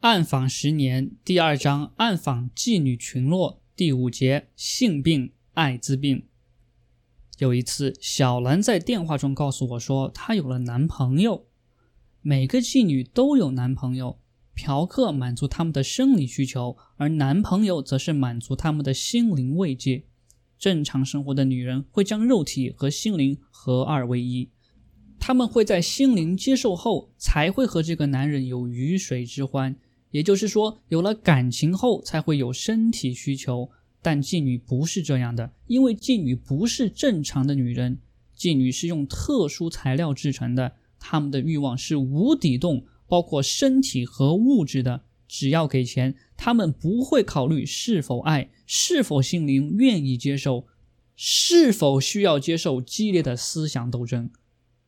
暗访十年第二章暗访妓女群落第五节性病艾滋病。有一次，小兰在电话中告诉我说，她有了男朋友。每个妓女都有男朋友，嫖客满足他们的生理需求，而男朋友则是满足他们的心灵慰藉。正常生活的女人会将肉体和心灵合二为一。他们会在心灵接受后，才会和这个男人有鱼水之欢。也就是说，有了感情后，才会有身体需求。但妓女不是这样的，因为妓女不是正常的女人，妓女是用特殊材料制成的，她们的欲望是无底洞，包括身体和物质的。只要给钱，她们不会考虑是否爱，是否心灵愿意接受，是否需要接受激烈的思想斗争。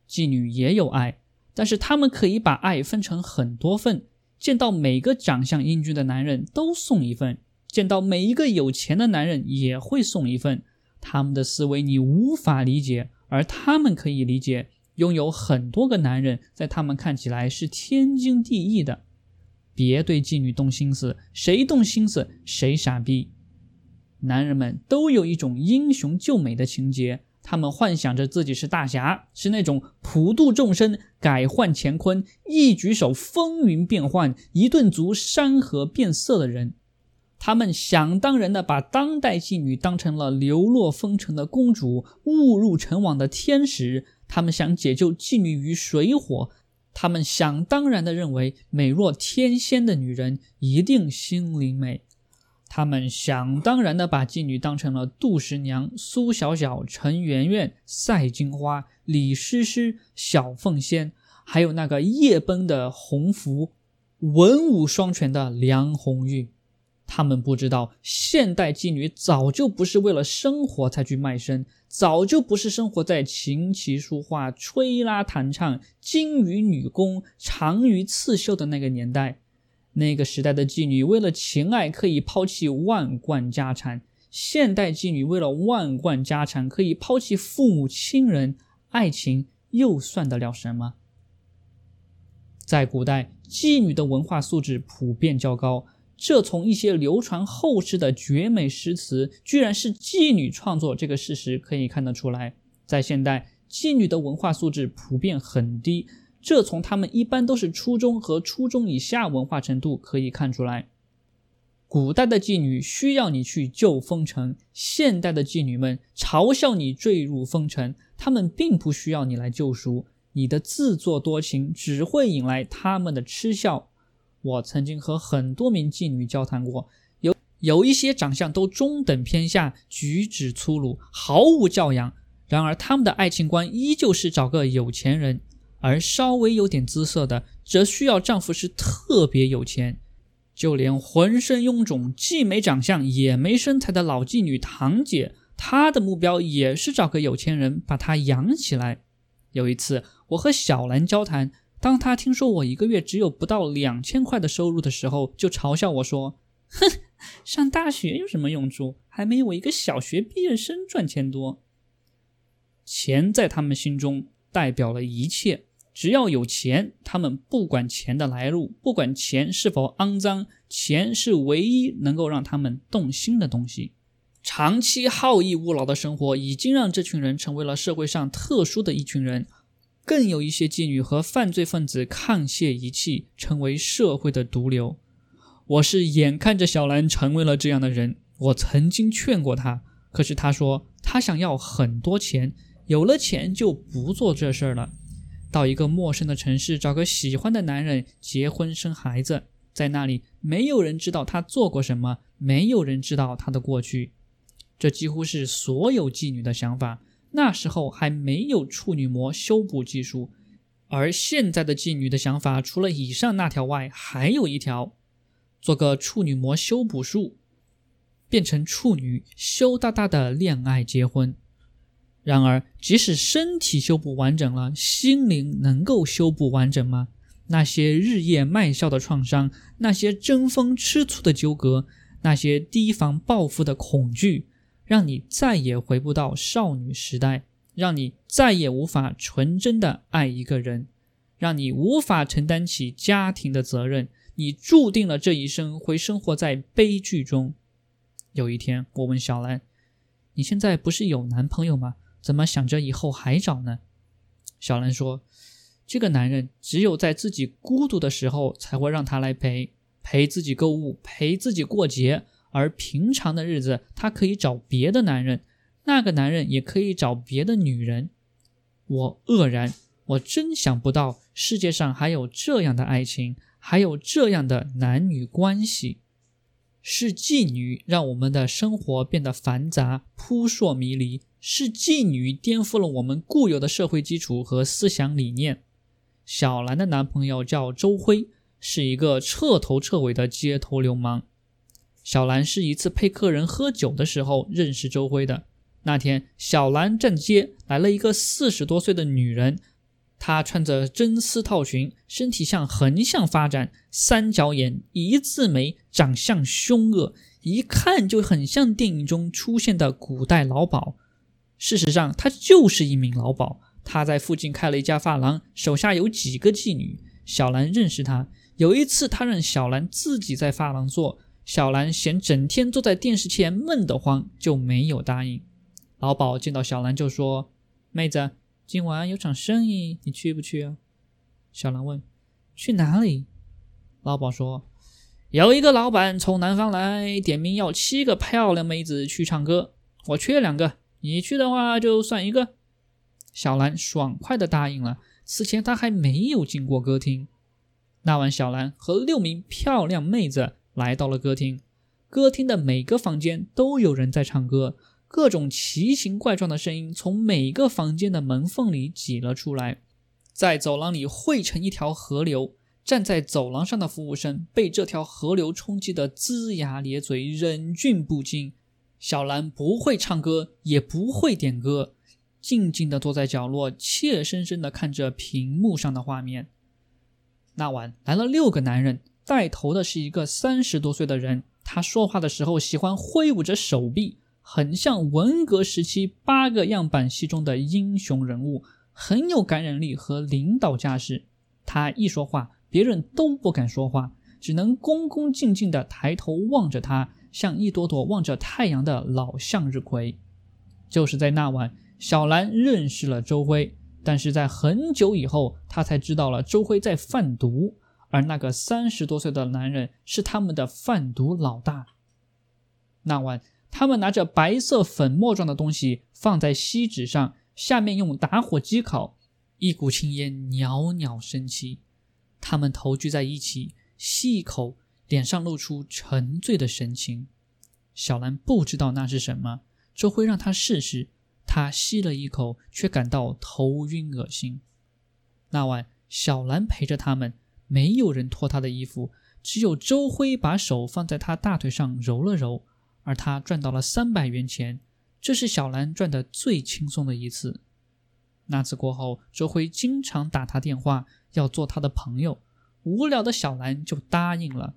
妓女也有爱，但是她们可以把爱分成很多份。见到每个长相英俊的男人都送一份，见到每一个有钱的男人也会送一份。他们的思维你无法理解，而他们可以理解。拥有很多个男人，在他们看起来是天经地义的。别对妓女动心思，谁动心思谁傻逼。男人们都有一种英雄救美的情节。他们幻想着自己是大侠，是那种普度众生、改换乾坤、一举手风云变幻、一顿足山河变色的人。他们想当然的把当代妓女当成了流落风尘的公主、误入尘网的天使。他们想解救妓女于水火。他们想当然的认为，美若天仙的女人一定心灵美。他们想当然的把妓女当成了杜十娘、苏小小、陈圆圆、赛金花、李师师、小凤仙，还有那个夜奔的红福、文武双全的梁红玉。他们不知道，现代妓女早就不是为了生活才去卖身，早就不是生活在琴棋书画、吹拉弹唱、金鱼女工、长鱼刺绣的那个年代。那个时代的妓女为了情爱可以抛弃万贯家产，现代妓女为了万贯家产可以抛弃父母亲人，爱情又算得了什么？在古代，妓女的文化素质普遍较高，这从一些流传后世的绝美诗词居然是妓女创作这个事实可以看得出来。在现代，妓女的文化素质普遍很低。这从他们一般都是初中和初中以下文化程度可以看出来。古代的妓女需要你去救风尘，现代的妓女们嘲笑你坠入风尘，他们并不需要你来救赎。你的自作多情只会引来他们的嗤笑。我曾经和很多名妓女交谈过，有有一些长相都中等偏下，举止粗鲁，毫无教养。然而他们的爱情观依旧是找个有钱人。而稍微有点姿色的，则需要丈夫是特别有钱。就连浑身臃肿、既没长相也没身材的老妓女堂姐，她的目标也是找个有钱人把她养起来。有一次，我和小兰交谈，当她听说我一个月只有不到两千块的收入的时候，就嘲笑我说：“哼，上大学有什么用处？还没我一个小学毕业生赚钱多。”钱在他们心中代表了一切。只要有钱，他们不管钱的来路，不管钱是否肮脏，钱是唯一能够让他们动心的东西。长期好逸恶劳的生活已经让这群人成为了社会上特殊的一群人。更有一些妓女和犯罪分子沆瀣一气，成为社会的毒瘤。我是眼看着小兰成为了这样的人，我曾经劝过她，可是她说她想要很多钱，有了钱就不做这事儿了。到一个陌生的城市找个喜欢的男人结婚生孩子，在那里没有人知道他做过什么，没有人知道他的过去。这几乎是所有妓女的想法。那时候还没有处女膜修补技术，而现在的妓女的想法除了以上那条外，还有一条：做个处女膜修补术，变成处女，羞答答的恋爱结婚。然而，即使身体修补完整了，心灵能够修补完整吗？那些日夜卖笑的创伤，那些争风吃醋的纠葛，那些提防报复的恐惧，让你再也回不到少女时代，让你再也无法纯真的爱一个人，让你无法承担起家庭的责任，你注定了这一生会生活在悲剧中。有一天，我问小兰：“你现在不是有男朋友吗？怎么想着以后还找呢？”小兰说：“这个男人只有在自己孤独的时候才会让他来陪，陪自己购物，陪自己过节。而平常的日子，他可以找别的男人，那个男人也可以找别的女人。”我愕然，我真想不到世界上还有这样的爱情，还有这样的男女关系。是妓女让我们的生活变得繁杂、扑朔迷离；是妓女颠覆了我们固有的社会基础和思想理念。小兰的男朋友叫周辉，是一个彻头彻尾的街头流氓。小兰是一次陪客人喝酒的时候认识周辉的。那天，小兰站街，来了一个四十多岁的女人。她穿着真丝套裙，身体向横向发展，三角眼，一字眉，长相凶恶，一看就很像电影中出现的古代老鸨。事实上，他就是一名老鸨。他在附近开了一家发廊，手下有几个妓女。小兰认识他。有一次，他让小兰自己在发廊做，小兰嫌整天坐在电视前闷得慌，就没有答应。老鸨见到小兰就说：“妹子，今晚有场生意，你去不去啊？”小兰问：“去哪里？”老鸨说：“有一个老板从南方来，点名要七个漂亮妹子去唱歌，我缺两个，你去的话就算一个。”小兰爽快的答应了。此前她还没有进过歌厅。那晚，小兰和六名漂亮妹子来到了歌厅。歌厅的每个房间都有人在唱歌。各种奇形怪状的声音从每个房间的门缝里挤了出来，在走廊里汇成一条河流。站在走廊上的服务生被这条河流冲击得龇牙咧嘴，忍俊不禁。小兰不会唱歌，也不会点歌，静静地坐在角落，怯生生地看着屏幕上的画面。那晚来了六个男人，带头的是一个三十多岁的人，他说话的时候喜欢挥舞着手臂。很像文革时期八个样板戏中的英雄人物，很有感染力和领导架势。他一说话，别人都不敢说话，只能恭恭敬敬地抬头望着他，像一朵朵望着太阳的老向日葵。就是在那晚，小兰认识了周辉，但是在很久以后，她才知道了周辉在贩毒，而那个三十多岁的男人是他们的贩毒老大。那晚。他们拿着白色粉末状的东西放在锡纸上，下面用打火机烤，一股青烟袅袅升起。他们头聚在一起，吸一口，脸上露出沉醉的神情。小兰不知道那是什么，周辉让她试试，她吸了一口，却感到头晕恶心。那晚，小兰陪着他们，没有人脱她的衣服，只有周辉把手放在她大腿上揉了揉。而他赚到了三百元钱，这是小兰赚的最轻松的一次。那次过后，周辉经常打他电话，要做他的朋友。无聊的小兰就答应了。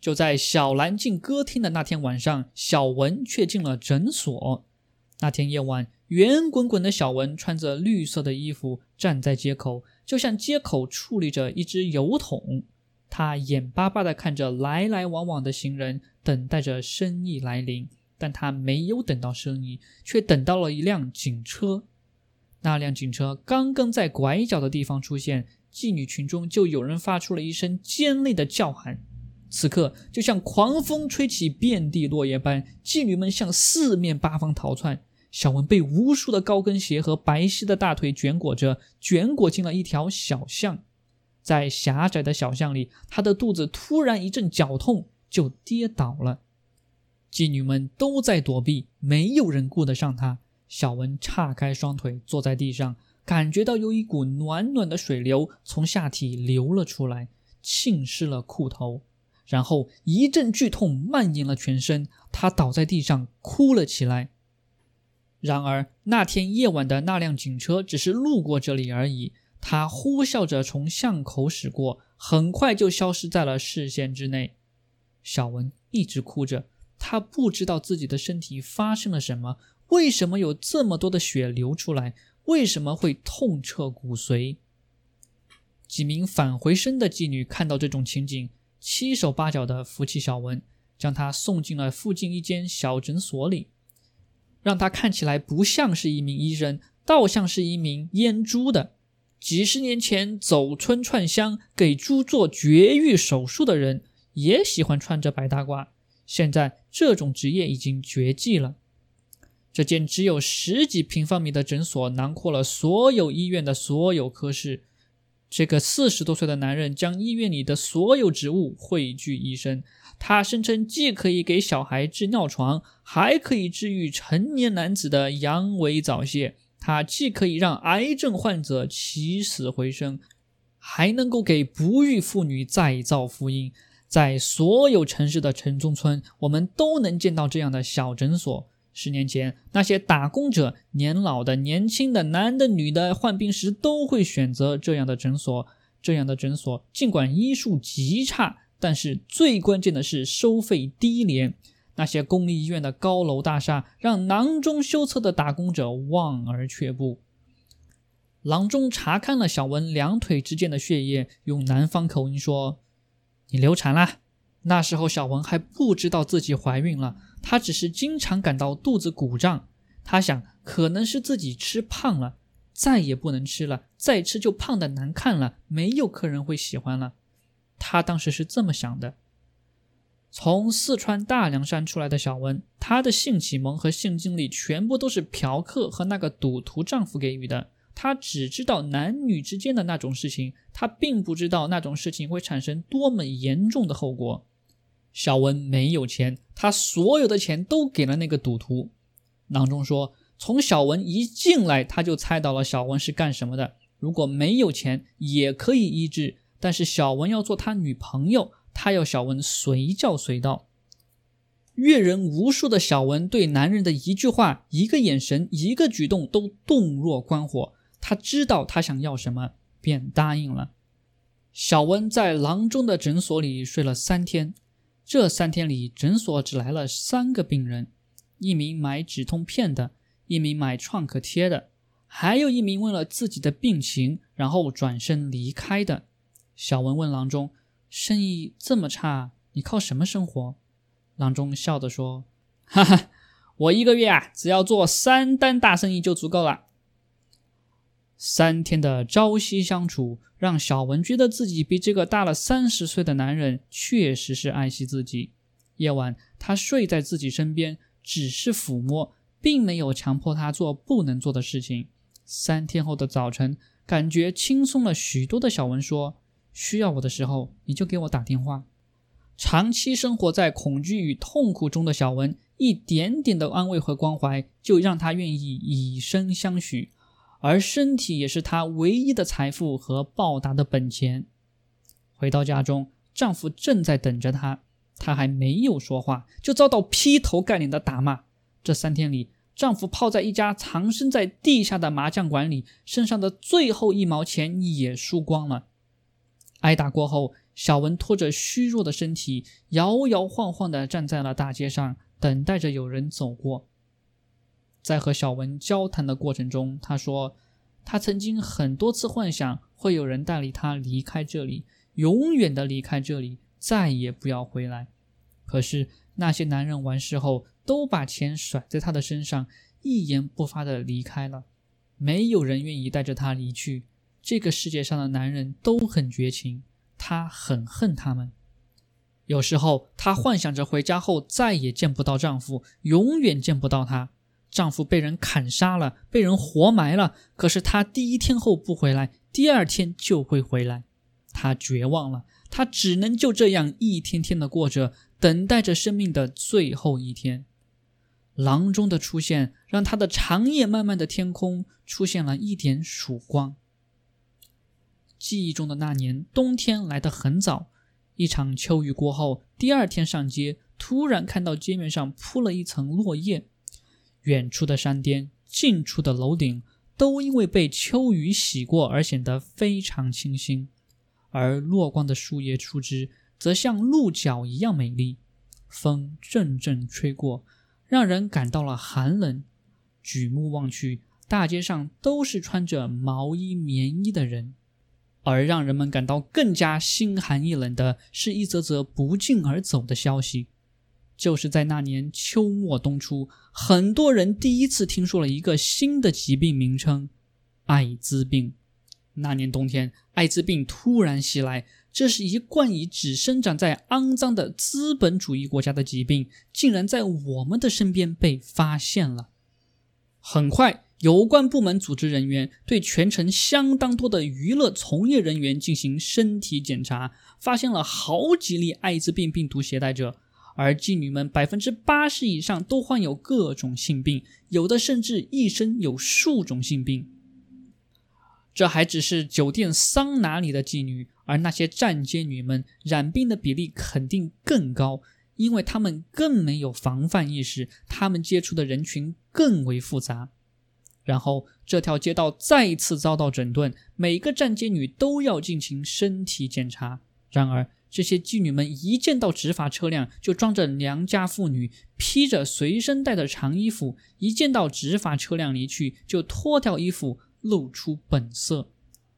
就在小兰进歌厅的那天晚上，小文却进了诊所。那天夜晚，圆滚滚的小文穿着绿色的衣服站在街口，就像街口矗立着一只油桶。他眼巴巴地看着来来往往的行人，等待着生意来临。但他没有等到生意，却等到了一辆警车。那辆警车刚刚在拐角的地方出现，妓女群中就有人发出了一声尖利的叫喊。此刻，就像狂风吹起遍地落叶般，妓女们向四面八方逃窜。小文被无数的高跟鞋和白皙的大腿卷裹着，卷裹进了一条小巷。在狭窄的小巷里，他的肚子突然一阵绞痛，就跌倒了。妓女们都在躲避，没有人顾得上他。小文岔开双腿坐在地上，感觉到有一股暖暖的水流从下体流了出来，浸湿了裤头。然后一阵剧痛蔓延了全身，他倒在地上哭了起来。然而那天夜晚的那辆警车只是路过这里而已。他呼啸着从巷口驶过，很快就消失在了视线之内。小文一直哭着，他不知道自己的身体发生了什么，为什么有这么多的血流出来，为什么会痛彻骨髓。几名返回生的妓女看到这种情景，七手八脚的扶起小文，将他送进了附近一间小诊所里，让他看起来不像是一名医生，倒像是一名阉猪的。几十年前走村串乡给猪做绝育手术的人，也喜欢穿着白大褂。现在这种职业已经绝迹了。这间只有十几平方米的诊所，囊括了所有医院的所有科室。这个四十多岁的男人将医院里的所有植物汇聚一身。他声称，既可以给小孩治尿床，还可以治愈成年男子的阳痿早泄。他既可以让癌症患者起死回生，还能够给不育妇女再造福音。在所有城市的城中村，我们都能见到这样的小诊所。十年前，那些打工者，年老的、年轻的、男的、女的，患病时都会选择这样的诊所。这样的诊所尽管医术极差，但是最关键的是收费低廉。那些公立医院的高楼大厦，让囊中羞涩的打工者望而却步。郎中查看了小文两腿之间的血液，用南方口音说：“你流产了。”那时候，小文还不知道自己怀孕了，她只是经常感到肚子鼓胀。她想，可能是自己吃胖了，再也不能吃了，再吃就胖的难看了，没有客人会喜欢了。她当时是这么想的。从四川大凉山出来的小文，她的性启蒙和性经历全部都是嫖客和那个赌徒丈夫给予的。她只知道男女之间的那种事情，她并不知道那种事情会产生多么严重的后果。小文没有钱，他所有的钱都给了那个赌徒。郎中说，从小文一进来，他就猜到了小文是干什么的。如果没有钱，也可以医治，但是小文要做他女朋友。他要小文随叫随到，阅人无数的小文对男人的一句话、一个眼神、一个举动都洞若观火。他知道他想要什么，便答应了。小文在郎中的诊所里睡了三天，这三天里，诊所只来了三个病人：一名买止痛片的，一名买创可贴的，还有一名问了自己的病情，然后转身离开的。小文问郎中。生意这么差，你靠什么生活？郎中笑着说：“哈哈，我一个月啊，只要做三单大生意就足够了。”三天的朝夕相处，让小文觉得自己比这个大了三十岁的男人确实是爱惜自己。夜晚，他睡在自己身边，只是抚摸，并没有强迫他做不能做的事情。三天后的早晨，感觉轻松了许多的小文说。需要我的时候，你就给我打电话。长期生活在恐惧与痛苦中的小文，一点点的安慰和关怀，就让他愿意以身相许。而身体也是她唯一的财富和报答的本钱。回到家中，丈夫正在等着她，她还没有说话，就遭到劈头盖脸的打骂。这三天里，丈夫泡在一家藏身在地下的麻将馆里，身上的最后一毛钱也输光了。挨打过后，小文拖着虚弱的身体，摇摇晃晃地站在了大街上，等待着有人走过。在和小文交谈的过程中，他说：“他曾经很多次幻想会有人带领他离开这里，永远的离开这里，再也不要回来。可是那些男人完事后，都把钱甩在他的身上，一言不发的离开了。没有人愿意带着他离去。”这个世界上的男人都很绝情，她很恨他们。有时候，她幻想着回家后再也见不到丈夫，永远见不到他。丈夫被人砍杀了，被人活埋了。可是她第一天后不回来，第二天就会回来。她绝望了，她只能就这样一天天的过着，等待着生命的最后一天。郎中的出现，让她的长夜漫漫的天空出现了一点曙光。记忆中的那年冬天来得很早，一场秋雨过后，第二天上街，突然看到街面上铺了一层落叶，远处的山巅，近处的楼顶，都因为被秋雨洗过而显得非常清新，而落光的树叶树枝则像鹿角一样美丽。风阵阵吹过，让人感到了寒冷。举目望去，大街上都是穿着毛衣、棉衣的人。而让人们感到更加心寒意冷的是一则则不胫而走的消息。就是在那年秋末冬初，很多人第一次听说了一个新的疾病名称——艾滋病。那年冬天，艾滋病突然袭来，这是一贯以只生长在肮脏的资本主义国家的疾病，竟然在我们的身边被发现了。很快，有关部门组织人员对全城相当多的娱乐从业人员进行身体检查，发现了好几例艾滋病病毒携带者。而妓女们百分之八十以上都患有各种性病，有的甚至一生有数种性病。这还只是酒店桑拿里的妓女，而那些站街女们染病的比例肯定更高，因为她们更没有防范意识，她们接触的人群更为复杂。然后这条街道再一次遭到整顿，每个站街女都要进行身体检查。然而，这些妓女们一见到执法车辆，就装着良家妇女，披着随身带的长衣服；一见到执法车辆离去，就脱掉衣服，露出本色。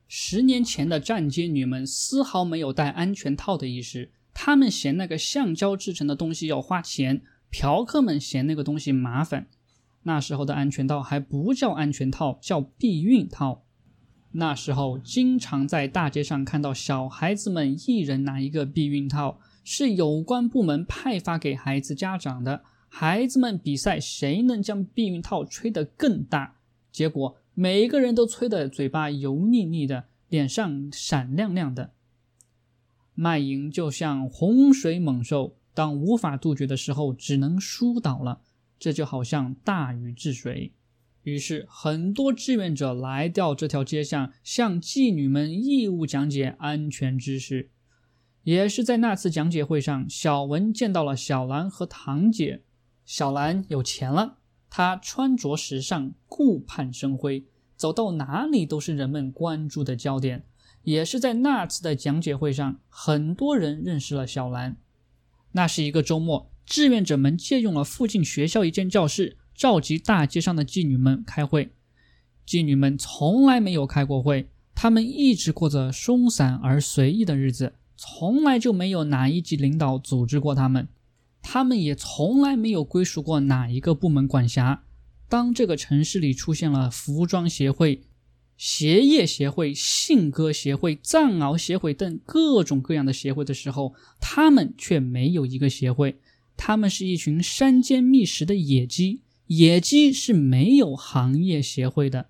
十年前的站街女们丝毫没有戴安全套的意识，她们嫌那个橡胶制成的东西要花钱，嫖客们嫌那个东西麻烦。那时候的安全套还不叫安全套，叫避孕套。那时候，经常在大街上看到小孩子们一人拿一个避孕套，是有关部门派发给孩子家长的。孩子们比赛谁能将避孕套吹得更大，结果每个人都吹得嘴巴油腻腻的，脸上闪亮亮的。卖淫就像洪水猛兽，当无法杜绝的时候，只能疏导了。这就好像大禹治水。于是，很多志愿者来到这条街上，向妓女们义务讲解安全知识。也是在那次讲解会上，小文见到了小兰和堂姐。小兰有钱了，她穿着时尚，顾盼生辉，走到哪里都是人们关注的焦点。也是在那次的讲解会上，很多人认识了小兰。那是一个周末，志愿者们借用了附近学校一间教室。召集大街上的妓女们开会，妓女们从来没有开过会，她们一直过着松散而随意的日子，从来就没有哪一级领导组织过她们，她们也从来没有归属过哪一个部门管辖。当这个城市里出现了服装协会、鞋业协会、信鸽协会、藏獒协会等各种各样的协会的时候，她们却没有一个协会，她们是一群山间觅食的野鸡。野鸡是没有行业协会的。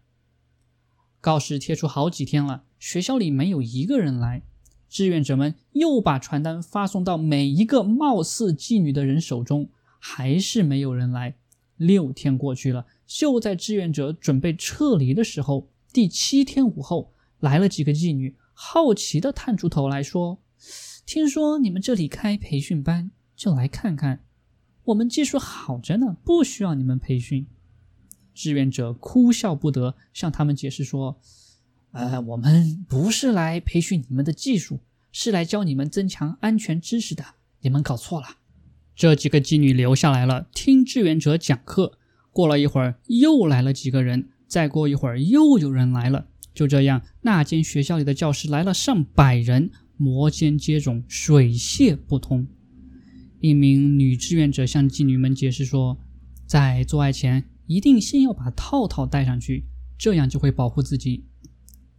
告示贴出好几天了，学校里没有一个人来。志愿者们又把传单发送到每一个貌似妓女的人手中，还是没有人来。六天过去了，就在志愿者准备撤离的时候，第七天午后来了几个妓女，好奇地探出头来说：“听说你们这里开培训班，就来看看。”我们技术好着呢，不需要你们培训。志愿者哭笑不得，向他们解释说：“呃，我们不是来培训你们的技术，是来教你们增强安全知识的。你们搞错了。”这几个妓女留下来了，听志愿者讲课。过了一会儿，又来了几个人，再过一会儿，又有人来了。就这样，那间学校里的教室来了上百人，摩肩接踵，水泄不通。一名女志愿者向妓女们解释说，在做爱前一定先要把套套戴上去，这样就会保护自己。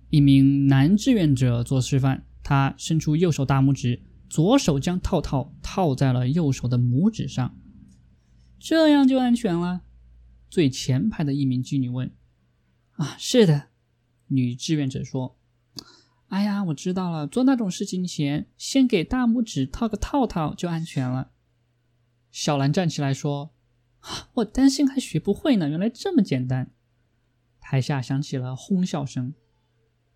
一名男志愿者做示范，他伸出右手大拇指，左手将套套套在了右手的拇指上，这样就安全了。最前排的一名妓女问：“啊，是的。”女志愿者说。哎呀，我知道了。做那种事情前，先给大拇指套个套套就安全了。小兰站起来说：“我担心还学不会呢，原来这么简单。”台下响起了哄笑声。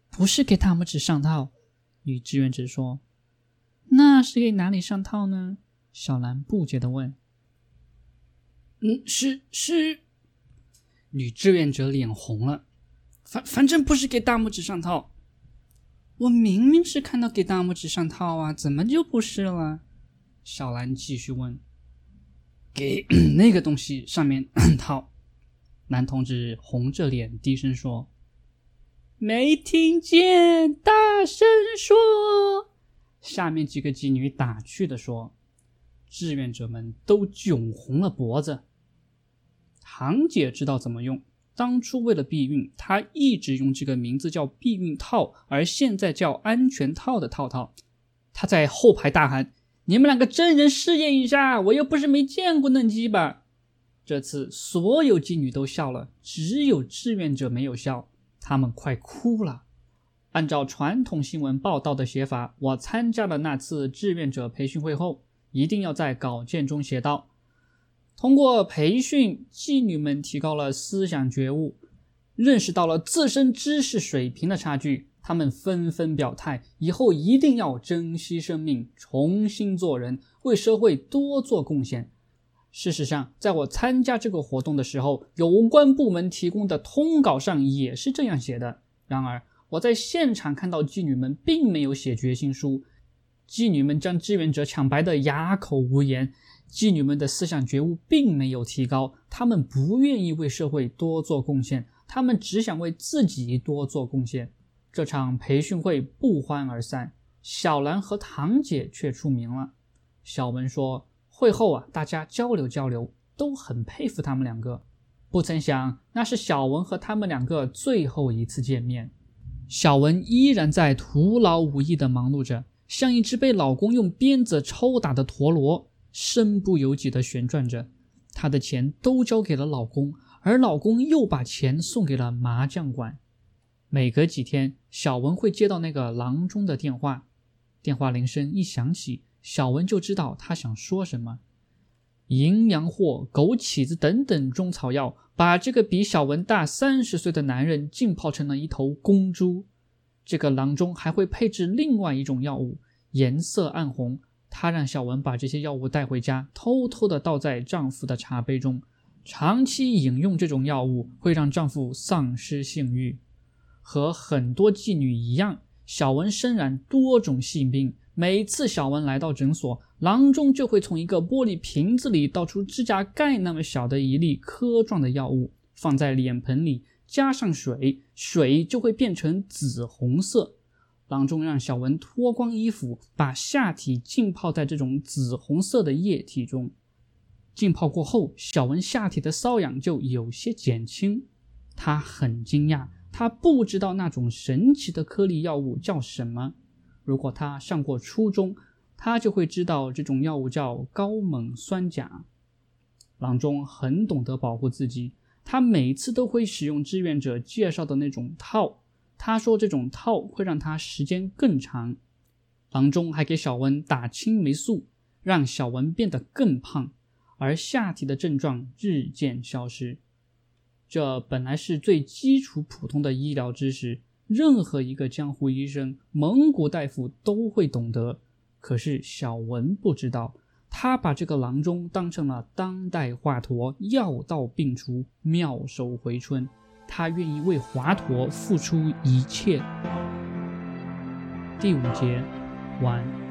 不是给大拇指上套，女志愿者说：“那是给哪里上套呢？”小兰不解的问。“嗯，是是。”女志愿者脸红了。反反正不是给大拇指上套。我明明是看到给大拇指上套啊，怎么就不是了？小兰继续问。给那个东西上面 套。男同志红着脸低声说：“没听见，大声说。下面几个妓女打趣的说：“志愿者们都窘红了脖子。”堂姐知道怎么用。当初为了避孕，她一直用这个名字叫避孕套，而现在叫安全套的套套。她在后排大喊：“你们两个真人试验一下，我又不是没见过嫩鸡巴。”这次所有妓女都笑了，只有志愿者没有笑，他们快哭了。按照传统新闻报道的写法，我参加了那次志愿者培训会后，一定要在稿件中写道。通过培训，妓女们提高了思想觉悟，认识到了自身知识水平的差距。他们纷纷表态，以后一定要珍惜生命，重新做人，为社会多做贡献。事实上，在我参加这个活动的时候，有关部门提供的通稿上也是这样写的。然而，我在现场看到妓女们并没有写决心书，妓女们将志愿者抢白的哑口无言。妓女们的思想觉悟并没有提高，她们不愿意为社会多做贡献，她们只想为自己多做贡献。这场培训会不欢而散，小兰和堂姐却出名了。小文说，会后啊，大家交流交流，都很佩服他们两个。不曾想，那是小文和他们两个最后一次见面。小文依然在徒劳无益地忙碌着，像一只被老公用鞭子抽打的陀螺。身不由己地旋转着，她的钱都交给了老公，而老公又把钱送给了麻将馆。每隔几天，小文会接到那个郎中的电话，电话铃声一响起，小文就知道他想说什么。淫羊藿、枸杞子等等中草药，把这个比小文大三十岁的男人浸泡成了一头公猪。这个郎中还会配置另外一种药物，颜色暗红。她让小文把这些药物带回家，偷偷的倒在丈夫的茶杯中。长期饮用这种药物会让丈夫丧失性欲。和很多妓女一样，小文身染多种性病。每次小文来到诊所，郎中就会从一个玻璃瓶子里倒出指甲盖那么小的一粒颗状的药物，放在脸盆里，加上水，水就会变成紫红色。郎中让小文脱光衣服，把下体浸泡在这种紫红色的液体中。浸泡过后，小文下体的瘙痒就有些减轻。他很惊讶，他不知道那种神奇的颗粒药物叫什么。如果他上过初中，他就会知道这种药物叫高锰酸钾。郎中很懂得保护自己，他每次都会使用志愿者介绍的那种套。他说：“这种套会让他时间更长。”郎中还给小文打青霉素，让小文变得更胖，而下体的症状日渐消失。这本来是最基础、普通的医疗知识，任何一个江湖医生、蒙古大夫都会懂得。可是小文不知道，他把这个郎中当成了当代华佗，药到病除，妙手回春。他愿意为华佗付出一切。第五节完。